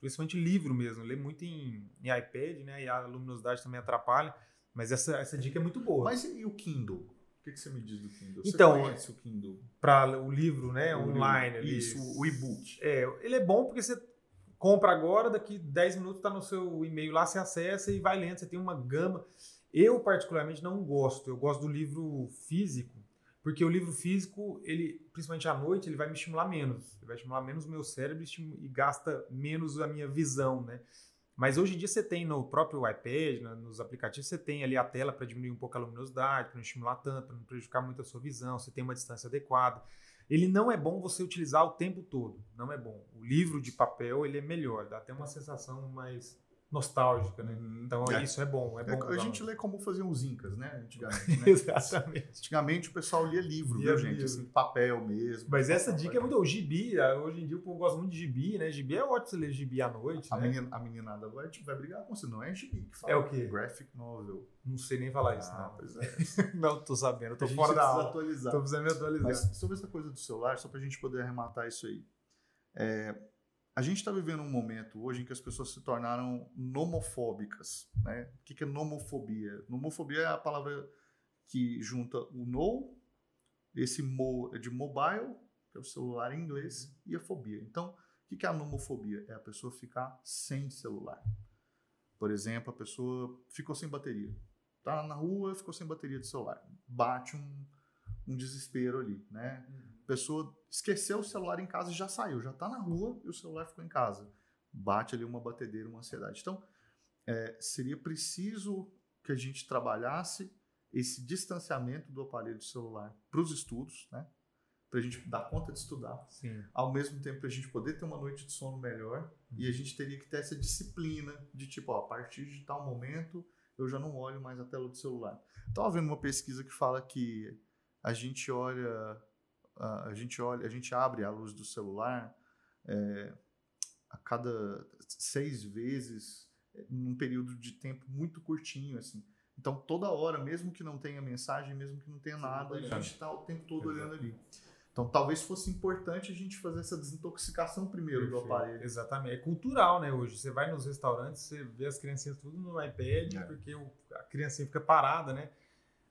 Speaker 2: principalmente livro mesmo. Lê muito em, em iPad, né? E a luminosidade também atrapalha. Mas essa, essa dica é muito boa.
Speaker 1: Mas e o Kindle? O que, que você me diz do Kindle?
Speaker 2: Então,
Speaker 1: você conhece o Kindle?
Speaker 2: Para o livro, né?
Speaker 1: O
Speaker 2: online.
Speaker 1: livro.
Speaker 2: ali.
Speaker 1: Isso, o e-book.
Speaker 2: É, ele é bom porque você compra agora, daqui 10 minutos tá no seu e-mail lá, você acessa e vai lendo, você tem uma gama. Eu, particularmente, não gosto. Eu gosto do livro físico, porque o livro físico, ele, principalmente à noite, ele vai me estimular menos. Ele vai estimular menos o meu cérebro e gasta menos a minha visão, né? Mas hoje em dia você tem no próprio iPad, né, nos aplicativos, você tem ali a tela para diminuir um pouco a luminosidade, para não estimular tanto, para não prejudicar muito a sua visão, você tem uma distância adequada. Ele não é bom você utilizar o tempo todo, não é bom. O livro de papel, ele é melhor, dá até uma sensação mais nostálgica, né? Então
Speaker 1: É.
Speaker 2: isso é bom, é
Speaker 1: É,
Speaker 2: bom.
Speaker 1: a
Speaker 2: usar
Speaker 1: gente lê como faziam os incas, né? Antigamente. Né?
Speaker 2: Exatamente.
Speaker 1: Antigamente o pessoal lia livro,
Speaker 2: Lia
Speaker 1: viu, gente?
Speaker 2: livro.
Speaker 1: Assim, papel mesmo.
Speaker 2: Mas essa dica é muito. O gibi, ah, hoje em dia o povo gosta muito de gibi, né? Gibi é ótimo você ler gibi à noite,
Speaker 1: A,
Speaker 2: né?
Speaker 1: menina, a meninada vai, tipo, vai brigar com você. Não é gibi que fala.
Speaker 2: É o quê?
Speaker 1: Graphic novel.
Speaker 2: Não sei nem falar isso,
Speaker 1: Ah,
Speaker 2: não.
Speaker 1: pois é.
Speaker 2: Não tô sabendo, tô
Speaker 1: A
Speaker 2: fora da aula.
Speaker 1: atualizar.
Speaker 2: Tô precisando me atualizar.
Speaker 1: Mas sobre essa coisa do celular, só pra gente poder arrematar isso aí. É, a gente está vivendo um momento hoje em que as pessoas se tornaram nomofóbicas. Né? O que, é nomofobia? Nomofobia é a palavra que junta o no, esse mo é de mobile, que é o celular em inglês, e a fobia. Então, o que, é a nomofobia? É a pessoa ficar sem celular. Por exemplo, a pessoa ficou sem bateria. Tá na rua, ficou sem bateria de celular. Bate um, um desespero ali, né? A pessoa esqueceu o celular em casa e já saiu, já está na rua e o celular ficou em casa. Bate ali uma batedeira, uma ansiedade. Então, é, seria preciso que a gente trabalhasse esse distanciamento do aparelho celular para os estudos, né? Para a gente dar conta de estudar.
Speaker 2: Sim.
Speaker 1: Ao mesmo tempo, para a gente poder ter uma noite de sono melhor. E a gente teria que ter essa disciplina de tipo, ó, a partir de tal momento eu já não olho mais a tela do celular. Estava vendo uma pesquisa que fala que a gente olha, a a gente olha, a gente abre a luz do celular é, a cada seis vezes é, num período de tempo muito curtinho, assim. Então toda hora, mesmo que não tenha mensagem, mesmo que não tenha nada, a gente está o tempo todo
Speaker 2: Exato.
Speaker 1: olhando ali. Então talvez fosse importante a gente fazer essa desintoxicação primeiro do
Speaker 2: Perfeito.
Speaker 1: aparelho.
Speaker 2: Exatamente. É cultural, né? Hoje. Você vai nos restaurantes, você vê as criancinhas tudo no iPad,
Speaker 1: É.
Speaker 2: porque a criancinha fica parada, né?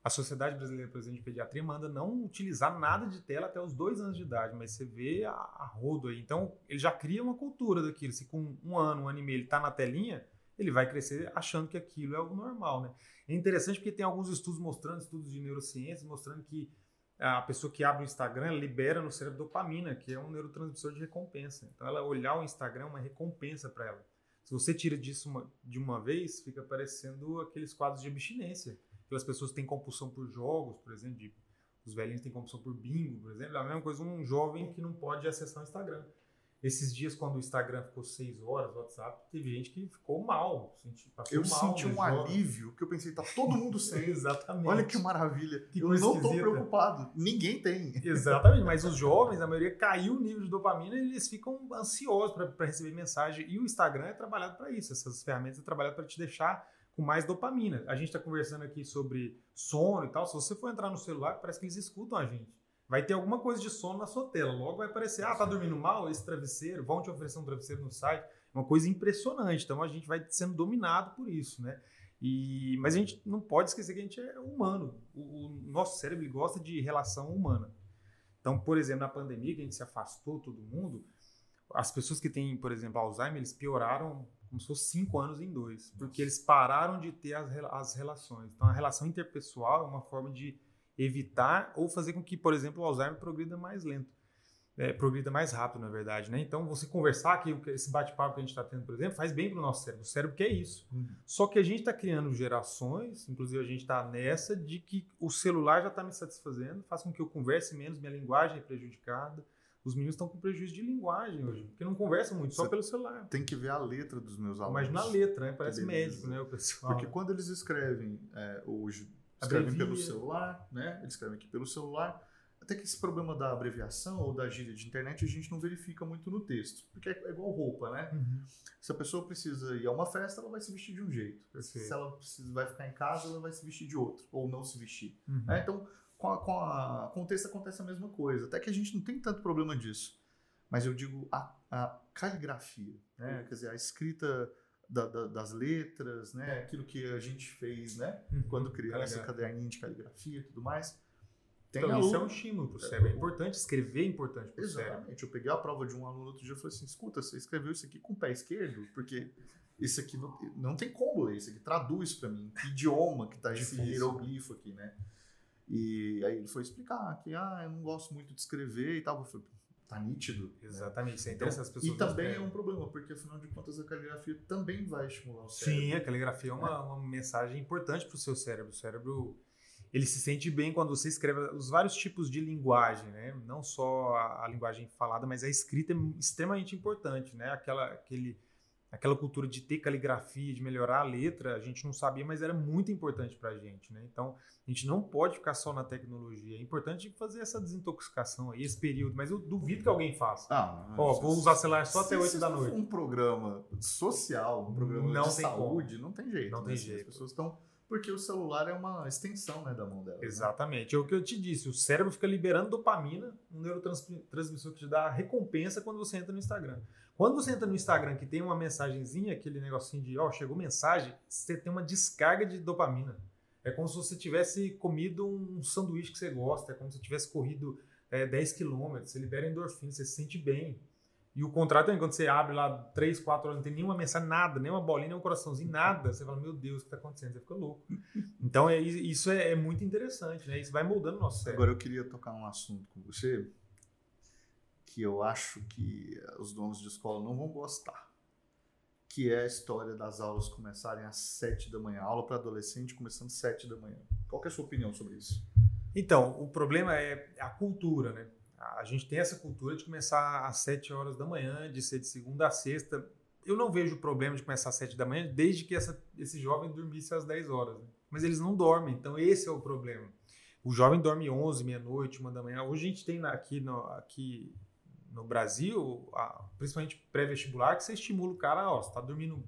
Speaker 2: A Sociedade Brasileira, de Pediatria manda não utilizar nada de tela até os dois anos de idade, mas você vê a, a rodo aí. Então, ele já cria uma cultura daquilo. Se com um ano, um ano e meio ele tá na telinha, ele vai crescer achando que aquilo é o normal, né? É interessante porque tem alguns estudos mostrando, estudos de neurociência, mostrando que a pessoa que abre o Instagram libera no cérebro dopamina, que é um neurotransmissor de recompensa. Então, ela olhar o Instagram é uma recompensa para ela. Se você tira disso uma- de uma vez, fica parecendo aqueles quadros de abstinência. Aquelas pessoas que têm compulsão por jogos, por exemplo, de- os velhinhos têm compulsão por bingo, por exemplo. É a mesma coisa um jovem que não pode acessar o Instagram. Esses dias, quando o Instagram ficou seis horas, o WhatsApp, teve gente que ficou mal. Senti,
Speaker 1: Eu
Speaker 2: mal,
Speaker 1: senti
Speaker 2: né,
Speaker 1: um alívio, que eu pensei, tá todo mundo sem.
Speaker 2: Exatamente.
Speaker 1: Olha que maravilha.
Speaker 2: Que
Speaker 1: eu não tô
Speaker 2: esquisita.
Speaker 1: preocupado. Ninguém tem.
Speaker 2: Exatamente, mas os jovens, a maioria caiu o nível de dopamina e eles ficam ansiosos para receber mensagem. E o Instagram é trabalhado para isso, essas ferramentas é trabalhado para te deixar com mais dopamina. A gente está conversando aqui sobre sono e tal. Se você for entrar no celular, parece que eles escutam a gente. Vai ter alguma coisa de sono na sua tela. Logo vai aparecer, ah, tá dormindo mal? Esse travesseiro, vão te oferecer um travesseiro no site. Uma coisa impressionante. Então a gente vai sendo dominado por isso, né? E, mas a gente não pode esquecer que a gente é humano. O, o nosso cérebro gosta de relação humana. Então, por exemplo, na pandemia, que a gente se afastou todo mundo, as pessoas que têm, por exemplo, Alzheimer, eles pioraram como se fosse cinco anos em dois, porque eles pararam de ter as, as relações. Então, a relação interpessoal é uma forma de evitar ou fazer com que, por exemplo, o Alzheimer progrida mais lento. É, progrida mais rápido, na verdade, né? Então, você conversar aqui, esse bate-papo que a gente está tendo, por exemplo, faz bem para o nosso cérebro. O cérebro quer isso. Só que a gente está criando gerações, inclusive a gente está nessa, de que o celular já está me satisfazendo, faz com que eu converse menos, minha linguagem é prejudicada, os meninos estão com prejuízo de linguagem hoje, porque não conversam muito, só
Speaker 1: Você
Speaker 2: pelo celular.
Speaker 1: Tem que ver a letra dos meus alunos.
Speaker 2: Imagina a letra, né? Parece médico, né? O pessoal.
Speaker 1: Porque quando eles escrevem é, hoje, escrevem
Speaker 2: Abrevia.
Speaker 1: pelo celular, né? Eles escrevem aqui pelo celular. Até que esse problema da abreviação ou da gíria de internet a gente não verifica muito no texto. Porque é igual roupa, né?
Speaker 2: Uhum.
Speaker 1: Se a pessoa precisa ir a uma festa, ela vai se vestir de um jeito.
Speaker 2: Perfeito.
Speaker 1: Se ela precisa, vai ficar em casa, ela vai se vestir de outro. Ou não se vestir.
Speaker 2: Uhum.
Speaker 1: né? Então, com, a, com, a, com o texto acontece a mesma coisa. Até que a gente não tem tanto problema disso. Mas eu digo a, a caligrafia, né? Quer dizer, a escrita da- da- das letras, né? Aquilo que a gente fez, né?
Speaker 2: Uhum.
Speaker 1: Quando criança, caderninho de caligrafia e tudo mais. Tem
Speaker 2: Então, isso é um estímulo para o cérebro. É importante escrever, é importante para o cérebro.
Speaker 1: Exatamente. Eu peguei a prova de um aluno outro dia e falei assim: escuta, você escreveu isso aqui com o pé esquerdo? Porque isso aqui não, não tem como ler, isso aqui traduz para mim. Que idioma que tá esse hieroglifo aqui, né? E aí ele foi explicar que, ah, eu não gosto muito de escrever e tal. Eu falei, tá nítido. né?
Speaker 2: Exatamente, isso é
Speaker 1: Então,
Speaker 2: interessante as pessoas.
Speaker 1: e também é um problema, porque afinal de contas a caligrafia também vai estimular o cérebro.
Speaker 2: Sim, a caligrafia é uma, uma mensagem importante para o seu cérebro. O cérebro ele se sente bem quando você escreve os vários tipos de linguagem, né? Não só a, a linguagem falada, mas a escrita é extremamente importante, né? Aquela, aquele, aquela cultura de ter caligrafia, de melhorar a letra, a gente não sabia, mas era muito importante para a gente, né? Então a gente não pode ficar só na tecnologia. É importante fazer essa desintoxicação aí, esse período. Mas eu duvido que alguém faça.
Speaker 1: Ah,
Speaker 2: Ó, vou usar celular só até
Speaker 1: se-
Speaker 2: 8
Speaker 1: se
Speaker 2: da noite.
Speaker 1: um programa social, um programa
Speaker 2: Não
Speaker 1: de saúde, não tem jeito.
Speaker 2: Não
Speaker 1: né?
Speaker 2: tem
Speaker 1: Assim,
Speaker 2: jeito.
Speaker 1: As pessoas estão. Porque o celular é uma extensão né, da mão dela. né?
Speaker 2: Exatamente. É o que eu te disse. O cérebro fica liberando dopamina, um neurotransmissor que te dá recompensa quando você entra no Instagram. Quando você entra no Instagram que tem uma mensagenzinha, aquele negocinho de, ó, chegou mensagem, você tem uma descarga de dopamina. É como se você tivesse comido um sanduíche que você gosta, é como se você tivesse corrido é, 10 quilômetros, você libera endorfina, você se sente bem. E o contrário também, quando você abre lá 3, 4 horas, não tem nenhuma mensagem, nada, nem uma bolinha, nem um coraçãozinho, nada. Você fala, meu Deus, o que está acontecendo? Você fica louco. Então, é, isso é, é muito interessante, né? Isso vai moldando o nosso cérebro.
Speaker 1: Agora eu queria tocar um assunto com você que eu acho que os donos de escola não vão gostar. Que é a história das aulas começarem às 7 da manhã. Aula para adolescente começando às 7 da manhã. Qual é a sua opinião sobre isso?
Speaker 2: Então, o problema é a cultura, né? A gente tem essa cultura de começar às 7 horas da manhã, de ser de segunda a sexta. Eu não vejo problema de começar às 7 da manhã, desde que essa- esse jovem dormisse às 10 horas. né? Mas eles não dormem, então esse é o problema. O jovem dorme 11, meia-noite, uma da manhã. Hoje a gente tem aqui no, aqui no Brasil, a- principalmente pré-vestibular, que você estimula o cara, ó, você tá dormindo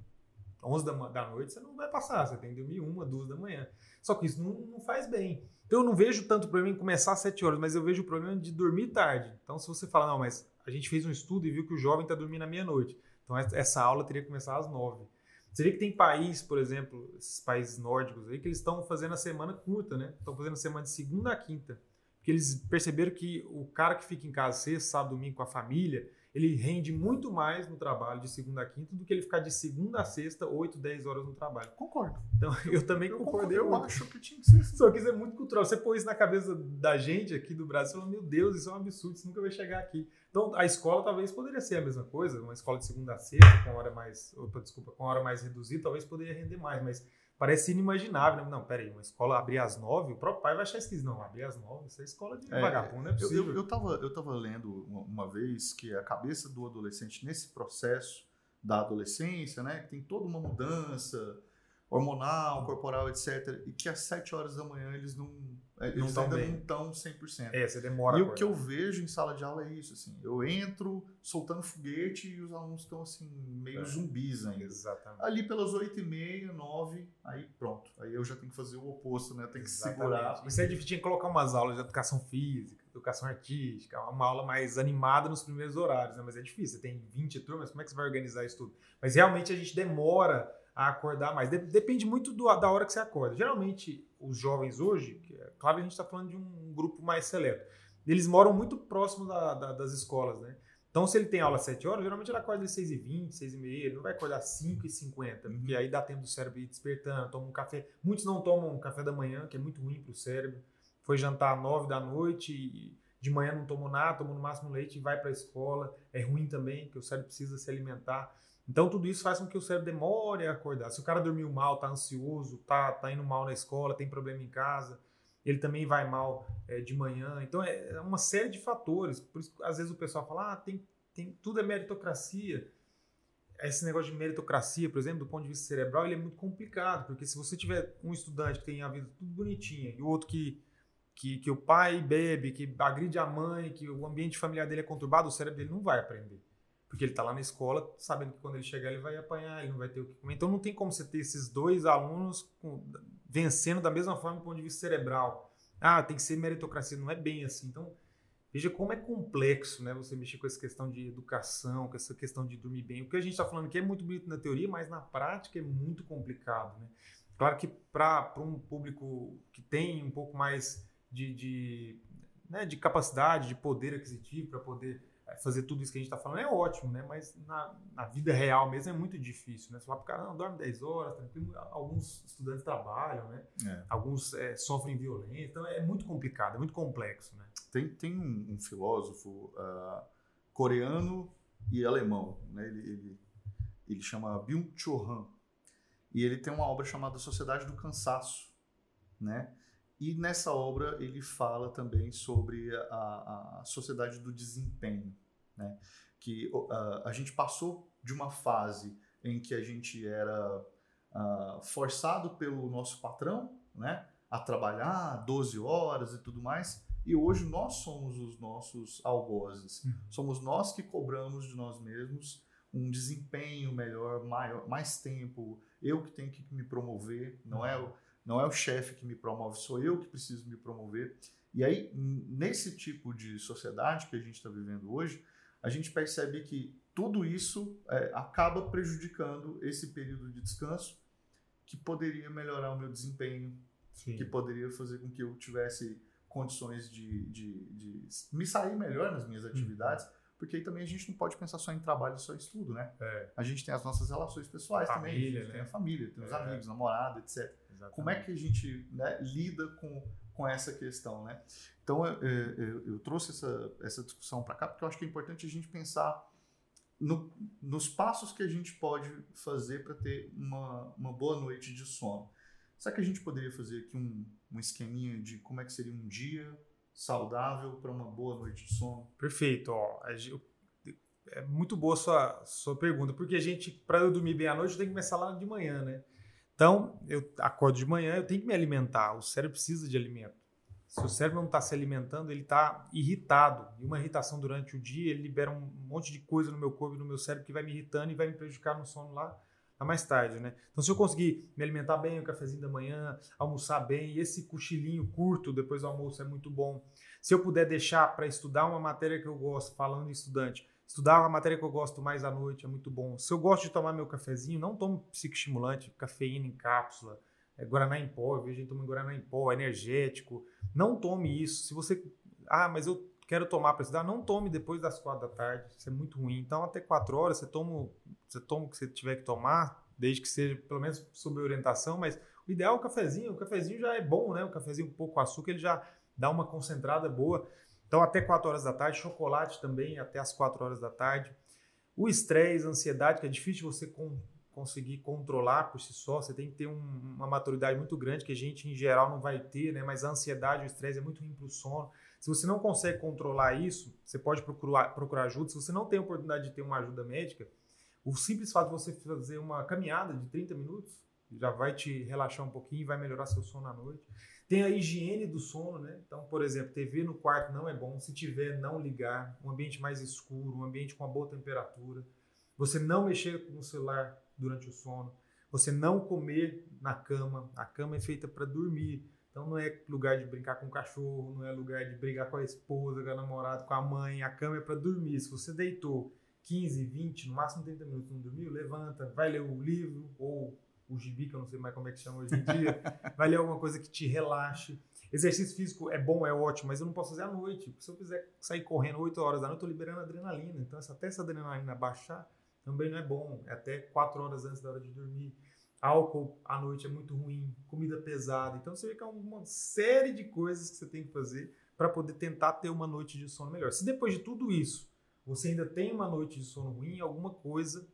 Speaker 2: 11 da, da noite, você não vai passar, você tem que dormir uma, duas da manhã. Só que isso não, não faz bem. Então eu não vejo tanto problema em começar às 7 horas, mas eu vejo o problema de dormir tarde. Então se você falar, não, mas a gente fez um estudo e viu que o jovem está dormindo à meia-noite. Então essa- essa aula teria que começar às 9. Você vê que tem país, por exemplo, esses países nórdicos aí, que eles estão fazendo a semana curta, né? Estão fazendo a semana de segunda a quinta. Porque eles perceberam que o cara que fica em casa sexta, sábado, domingo com a família, ele rende muito mais no trabalho de segunda a quinta do que ele ficar de segunda a sexta, 8, 10 horas no trabalho.
Speaker 1: Concordo.
Speaker 2: Então eu também
Speaker 1: Eu
Speaker 2: concordei
Speaker 1: Eu
Speaker 2: muito.
Speaker 1: acho que tinha que ser assim.
Speaker 2: Só que isso é muito cultural. Você põe isso na cabeça da gente aqui do Brasil, falando, meu Deus, isso é um absurdo, isso nunca vai chegar aqui. Então, a escola talvez poderia ser a mesma coisa, uma escola de segunda a sexta, com hora mais, opa, desculpa, com hora mais reduzida, talvez poderia render mais, mas parece inimaginável, né? Não, peraí, uma escola abrir às nove, o próprio pai vai achar esquisito. Não, abrir às nove, isso é escola de
Speaker 1: É,
Speaker 2: vagabundo, não é
Speaker 1: Eu,
Speaker 2: possível.
Speaker 1: eu, eu, tava, eu tava lendo uma, uma vez que a cabeça do adolescente nesse processo da adolescência, né, que tem toda uma mudança hormonal, corporal, etc, e que às 7 horas da manhã eles não eles
Speaker 2: Não tão
Speaker 1: ainda
Speaker 2: bem.
Speaker 1: não estão 100%.
Speaker 2: É, você demora
Speaker 1: E o que eu vejo em sala de aula é isso, assim, eu entro soltando foguete e os alunos estão assim meio
Speaker 2: É.
Speaker 1: zumbis ainda.
Speaker 2: Exatamente.
Speaker 1: Ali pelas 8 e meia, 9, aí pronto. Aí eu já tenho que fazer o oposto, né? Eu tenho que
Speaker 2: Exatamente.
Speaker 1: segurar.
Speaker 2: Isso é difícil, tinha que colocar umas aulas de educação física, educação artística, uma aula mais animada nos primeiros horários, né? Mas é difícil, você tem 20 turmas, como é que você vai organizar isso tudo? Mas realmente a gente demora a acordar mais. De- depende muito do- da hora que você acorda. Geralmente, os jovens hoje, é, claro que a gente está falando de um grupo mais seleto, eles moram muito próximo da- da- das escolas, né? Então, se ele tem aula às 7 horas, geralmente ele acorda às 6h20, 6h30, ele não vai acordar às 5h50,
Speaker 1: Uhum.
Speaker 2: porque aí dá tempo do cérebro ir despertando, toma um café. Muitos não tomam café da manhã, que é muito ruim para o cérebro. Foi jantar às 9 da noite e de manhã não tomou nada, tomou no máximo leite e vai para a escola. É ruim também, porque o cérebro precisa se alimentar. Então, tudo isso faz com que o cérebro demore a acordar. Se o cara dormiu mal, tá ansioso, tá, tá indo mal na escola, tem problema em casa, ele também vai mal é, de manhã. Então é, é uma série de fatores. Por isso, às vezes o pessoal fala, ah, tem, tem, tudo é meritocracia. Esse negócio de meritocracia, por exemplo, do ponto de vista cerebral, ele é muito complicado, porque se você tiver um estudante que tem a vida tudo bonitinha e o outro que, que, que o pai bebe, que agride a mãe, que o ambiente familiar dele é conturbado, o cérebro dele não vai aprender. Porque ele está lá na escola sabendo que quando ele chegar ele vai apanhar, ele não vai ter o que comer. Então não tem como você ter esses dois alunos com, vencendo da mesma forma do ponto de vista cerebral. Ah, tem que ser meritocracia. Não é bem assim. Então veja como é complexo né, você mexer com essa questão de educação, com essa questão de dormir bem. O que a gente está falando aqui é muito bonito na teoria, mas na prática é muito complicado. Né? Claro que para um público que tem um pouco mais de, de, né, de capacidade, de poder aquisitivo para poder fazer tudo isso que a gente está falando é ótimo, né? Mas na, na, vida real mesmo é muito difícil, né? Você fala para o cara, não, dorme 10 horas, tranquilo. Alguns estudantes trabalham, né? É. Alguns é, sofrem violência, então é muito complicado, é muito complexo, né?
Speaker 1: Tem, tem um, um filósofo uh, coreano e alemão, né? Ele, ele, ele chama Byung-Chul Han e ele tem uma obra chamada Sociedade do Cansaço, né? E nessa obra ele fala também sobre a, a sociedade do desempenho, né? que uh, a gente passou de uma fase em que a gente era uh, forçado pelo nosso patrão né? a trabalhar 12 horas e tudo mais, e hoje nós somos os nossos algozes. Uhum. Somos nós que cobramos de nós mesmos um desempenho melhor, maior, mais tempo. Eu que tenho que me promover, não é o não é o chefe que me promove, sou eu que preciso me promover. E aí, nesse tipo de sociedade que a gente está vivendo hoje, a gente percebe que tudo isso é, acaba prejudicando esse período de descanso que poderia melhorar o meu desempenho, Sim. que poderia fazer com que eu tivesse condições de, de, de me sair melhor nas minhas uhum. atividades. Uhum porque aí também a gente não pode pensar só em trabalho, só em estudo, né? É. A gente tem as nossas relações pessoais família, também, a gente né? tem a família, tem os é. amigos, namorada, etc. Exatamente. Como é que a gente né, lida com, com essa questão, né? Então, eu, eu, eu trouxe essa, essa discussão para cá porque eu acho que é importante a gente pensar no, nos passos que a gente pode fazer para ter uma, uma boa noite de sono. Será que a gente poderia fazer aqui um, um esqueminha de como é que seria um dia saudável para uma boa noite de sono?
Speaker 2: Perfeito. Ó, é muito boa a sua, sua pergunta, porque a gente, para eu dormir bem à noite, eu tenho que começar lá de manhã, né? Então, eu acordo de manhã, eu tenho que me alimentar. O cérebro precisa de alimento. Se o cérebro não está se alimentando, ele está irritado. E uma irritação durante o dia, ele libera um monte de coisa no meu corpo e no meu cérebro que vai me irritando e vai me prejudicar no sono lá, lá mais tarde, né? Então, se eu conseguir me alimentar bem, o cafezinho da manhã, almoçar bem, esse cochilinho curto depois do almoço é muito bom. Se eu puder deixar para estudar uma matéria que eu gosto, falando em estudante, Estudar uma matéria que eu gosto mais à noite é muito bom. Se eu gosto de tomar meu cafezinho, não tomo psicoestimulante, cafeína em cápsula, é, guaraná em pó, eu vejo gente tomando guaraná em pó, energético. Não tome isso. Se você. Ah, mas eu quero tomar para estudar, não tome depois das quatro da tarde. Isso é muito ruim. Então, até quatro horas, você toma, você toma o que você tiver que tomar, desde que seja pelo menos sob orientação, mas o ideal é o cafezinho. O cafezinho já é bom, né? O cafezinho com pouco açúcar, ele já dá uma concentrada boa. Então, até 4 horas da tarde, chocolate também até as 4 horas da tarde. O estresse, a ansiedade, que é difícil você conseguir controlar por si só, você tem que ter um, uma maturidade muito grande, que a gente em geral não vai ter, né? mas a ansiedade, o estresse é muito ruim para o sono. Se você não consegue controlar isso, você pode procurar, procurar ajuda. Se você não tem a oportunidade de ter uma ajuda médica, o simples fato de você fazer uma caminhada de 30 minutos já vai te relaxar um pouquinho e vai melhorar seu sono à noite. Tem a higiene do sono, né? Então, por exemplo, TV no quarto não é bom. Se tiver, não ligar. Um ambiente mais escuro, um ambiente com uma boa temperatura. Você não mexer no celular durante o sono. Você não comer na cama. A cama é feita para dormir. Então não é lugar de brincar com o cachorro, não é lugar de brigar com a esposa, com a namorada, com a mãe. A cama é para dormir. Se você deitou 15, 20, no máximo 30 minutos não dormiu, levanta, vai ler o livro ou o gibi, que eu não sei mais como é que chama hoje em dia, vai ler alguma coisa que te relaxe. Exercício físico é bom, é ótimo, mas eu não posso fazer à noite. Se eu quiser sair correndo 8 horas da noite, eu estou liberando adrenalina. Então, até essa adrenalina baixar, também não é bom. É até 4 horas antes da hora de dormir. Álcool à noite é muito ruim, comida pesada. Então, você vê que é uma série de coisas que você tem que fazer para poder tentar ter uma noite de sono melhor. Se depois de tudo isso você ainda tem uma noite de sono ruim, alguma coisa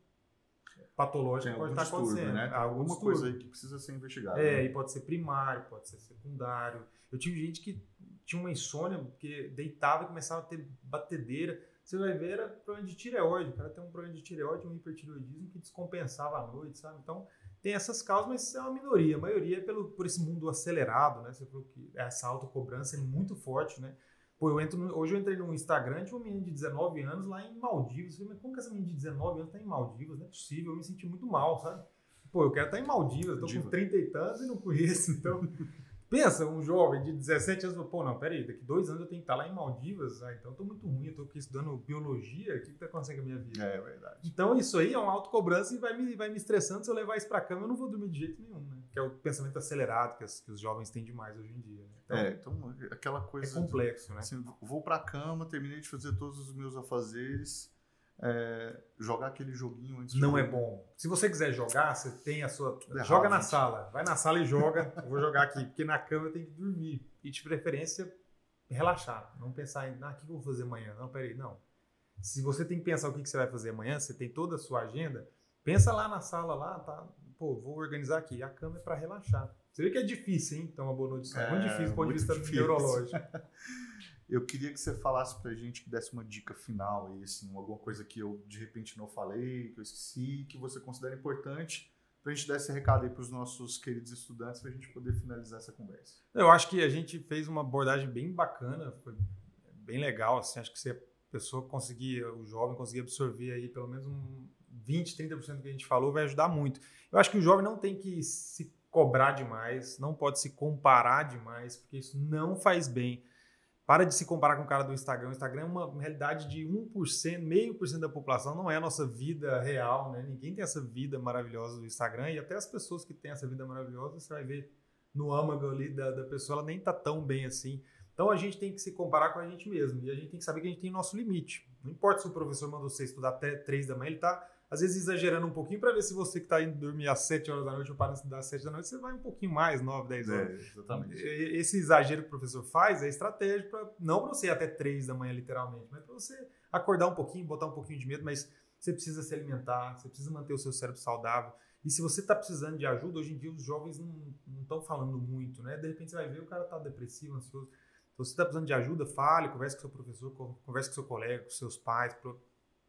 Speaker 2: patológica pode estar acontecendo.
Speaker 1: Né?
Speaker 2: Alguma
Speaker 1: distúrbio. coisa aí que precisa ser investigada.
Speaker 2: É,
Speaker 1: né?
Speaker 2: e pode ser primário, pode ser secundário. Eu tive gente que tinha uma insônia, porque deitava e começava a ter batedeira. Você vai ver, era problema de tireoide. O cara tem um problema de tireoide, um hipertireoidismo que descompensava à noite, sabe? Então, tem essas causas, mas é uma minoria. A maioria é pelo, por esse mundo acelerado, né? Você falou que essa autocobrança é muito forte, né? Pô, eu entro no, hoje eu entrei no Instagram de uma menina de 19 anos lá em Maldivas. Eu falei, mas como que essa menina de 19 anos tá em Maldivas? Não é possível, eu me senti muito mal, sabe? Pô, eu quero estar tá em Maldivas, tô Diva. com 30 e tantos e não conheço, então Pensa, um jovem de 17 anos, pô, não, peraí, daqui dois anos eu tenho que estar lá em Maldivas, ah, então eu tô muito ruim, eu tô aqui estudando biologia, o que que tá acontecendo com a minha vida?
Speaker 1: É verdade.
Speaker 2: Então isso aí é uma autocobrança e vai me, vai me estressando, se eu levar isso pra cama eu não vou dormir de jeito nenhum, né? Que é o pensamento acelerado que, as, que os jovens têm demais hoje em dia. Né?
Speaker 1: Então, é, então aquela coisa...
Speaker 2: É complexo,
Speaker 1: de,
Speaker 2: né?
Speaker 1: Assim, vou pra cama, terminei de fazer todos os meus afazeres é, jogar aquele joguinho antes
Speaker 2: Não é bom. Se você quiser jogar, você tem a sua. É joga na sala. Vai na sala e joga. eu vou jogar aqui, porque na cama eu tenho que dormir. E de preferência, relaxar. Não pensar em, ah, o que eu vou fazer amanhã? Não, peraí, não. Se você tem que pensar o que você vai fazer amanhã, você tem toda a sua agenda, pensa lá na sala, lá, tá? Pô, vou organizar aqui. A cama é para relaxar. Você vê que é difícil, hein? Então, uma boa noite. É, muito difícil do ponto de vista difícil. neurológico.
Speaker 1: Eu queria que você falasse pra gente, que desse uma dica final aí, assim, alguma coisa que eu de repente não falei, que eu esqueci, que você considera importante, pra gente dar esse recado aí pros nossos queridos estudantes, pra gente poder finalizar essa conversa.
Speaker 2: Eu acho que a gente fez uma abordagem bem bacana, foi bem legal, assim, acho que se a pessoa conseguir, o jovem conseguir absorver aí pelo menos um 20, 30% do que a gente falou, vai ajudar muito. Eu acho que o jovem não tem que se cobrar demais, não pode se comparar demais, porque isso não faz bem. Para de se comparar com o cara do Instagram. O Instagram é uma realidade de 1%, meio por cento da população, não é a nossa vida real, né? Ninguém tem essa vida maravilhosa do Instagram e até as pessoas que têm essa vida maravilhosa, você vai ver no âmago ali da, da pessoa, ela nem tá tão bem assim. Então a gente tem que se comparar com a gente mesmo e a gente tem que saber que a gente tem nosso limite. Não importa se o professor mandou você estudar até 3 da manhã, ele tá às vezes exagerando um pouquinho para ver se você que está indo dormir às 7 horas da noite ou para às 7 da noite, você vai um pouquinho mais, 9, 10 horas. É,
Speaker 1: exatamente.
Speaker 2: Esse exagero que o professor faz é estratégia para não para você ir até 3 da manhã, literalmente, mas para você acordar um pouquinho, botar um pouquinho de medo, mas você precisa se alimentar, você precisa manter o seu cérebro saudável. E se você está precisando de ajuda, hoje em dia os jovens não estão falando muito, né? De repente você vai ver o cara está depressivo, ansioso. Então, se você está precisando de ajuda, fale, converse com seu professor, converse com seu colega, com seus pais,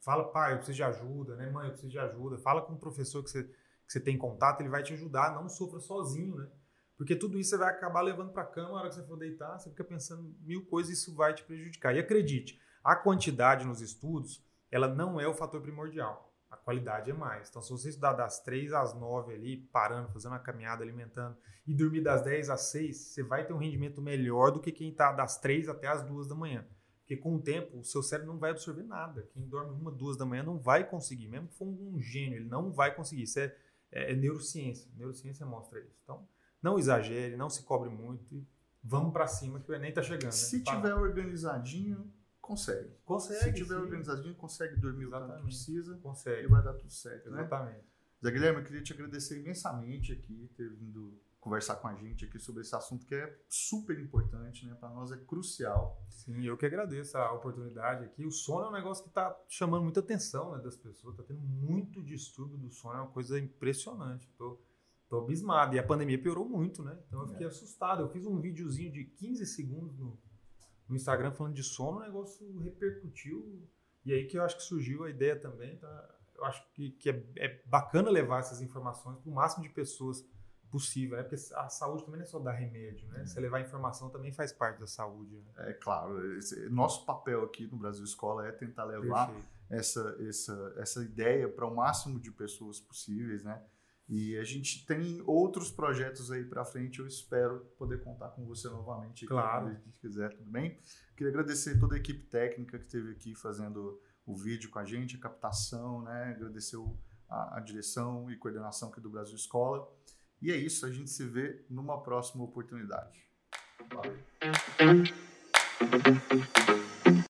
Speaker 2: Fala, pai, eu preciso de ajuda, né? Mãe, eu preciso de ajuda. Fala com o professor que você, que você tem contato, ele vai te ajudar. Não sofra sozinho, né? Porque tudo isso você vai acabar levando para a cama, na hora que você for deitar, você fica pensando mil coisas e isso vai te prejudicar. E acredite, a quantidade nos estudos, ela não é o fator primordial. A qualidade é mais. Então, se você estudar das 3 às 9 ali, parando, fazendo uma caminhada, alimentando, e dormir das 10 às 6, você vai ter um rendimento melhor do que quem está das 3 até as 2 da manhã. Porque com o tempo, o seu cérebro não vai absorver nada. Quem dorme uma, duas da manhã não vai conseguir. Mesmo que for um gênio, ele não vai conseguir. Isso é, é, é neurociência. Neurociência mostra isso. Então, não exagere, não se cobre muito e vamos para cima que o Enem está chegando. Né?
Speaker 1: Se tiver organizadinho, consegue.
Speaker 2: Consegue.
Speaker 1: Se tiver sim. organizadinho, consegue dormir Exatamente. o tanto que precisa.
Speaker 2: Consegue.
Speaker 1: E vai dar tudo certo.
Speaker 2: Né? Exatamente.
Speaker 1: Zé Guilherme, eu queria te agradecer imensamente aqui, ter vindo conversar com a gente aqui sobre esse assunto que é super importante, né? Para nós é crucial.
Speaker 2: Sim, eu que agradeço a oportunidade aqui. O sono é um negócio que está chamando muita atenção né, das pessoas, está tendo muito distúrbio do sono, é uma coisa impressionante. Tô, tô abismado. E a pandemia piorou muito, né? Então eu fiquei é. assustado. Eu fiz um videozinho de 15 segundos no, no Instagram falando de sono, o negócio repercutiu. E aí que eu acho que surgiu a ideia também. Tá? Eu acho que, que é, é bacana levar essas informações para o máximo de pessoas possível, né? Porque a saúde também não é só dar remédio, né? É. Você levar informação também faz parte da saúde. Né?
Speaker 1: É claro. Esse, nosso papel aqui no Brasil Escola é tentar levar essa, essa, essa ideia para o máximo de pessoas possíveis, né? E a gente tem outros projetos aí para frente. Eu espero poder contar com você novamente.
Speaker 2: Claro.
Speaker 1: Se quiser, tudo bem? Queria agradecer toda a equipe técnica que esteve aqui fazendo o vídeo com a gente, a captação, né? Agradecer a, a direção e coordenação aqui do Brasil Escola. E é isso, a gente se vê numa próxima oportunidade. Valeu.